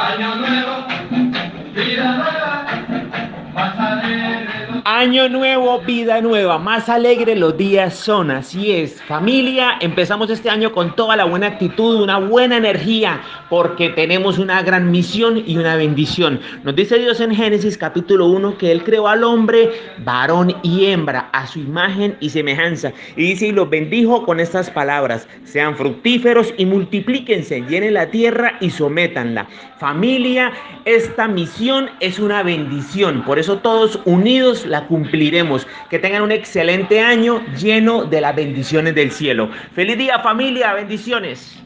Año nuevo, vida nueva. Año nuevo, vida nueva, más alegre los días son, así es. Familia, empezamos este año con toda la buena actitud, una buena energía, porque tenemos una gran misión y una bendición. Nos dice Dios en Génesis capítulo 1 que Él creó al hombre varón y hembra a su imagen y semejanza. Y dice, y los bendijo con estas palabras, sean fructíferos y multiplíquense, llenen la tierra y sométanla. Familia, esta misión es una bendición, por eso todos unidos cumpliremos. Que tengan un excelente año lleno de las bendiciones del cielo. Feliz día familia, bendiciones.